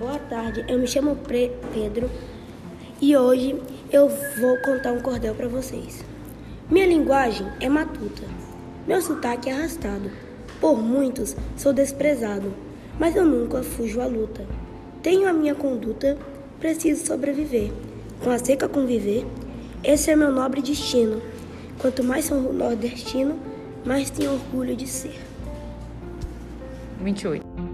Boa tarde, eu me chamo Pre Pedro e hoje eu vou contar um cordel para vocês. Minha linguagem é matuta, meu sotaque é arrastado. Por muitos sou desprezado, mas eu nunca fujo à luta. Tenho a minha conduta, preciso sobreviver. Com a seca conviver, esse é meu nobre destino. Quanto mais sou nordestino, mais tenho orgulho de ser. 28.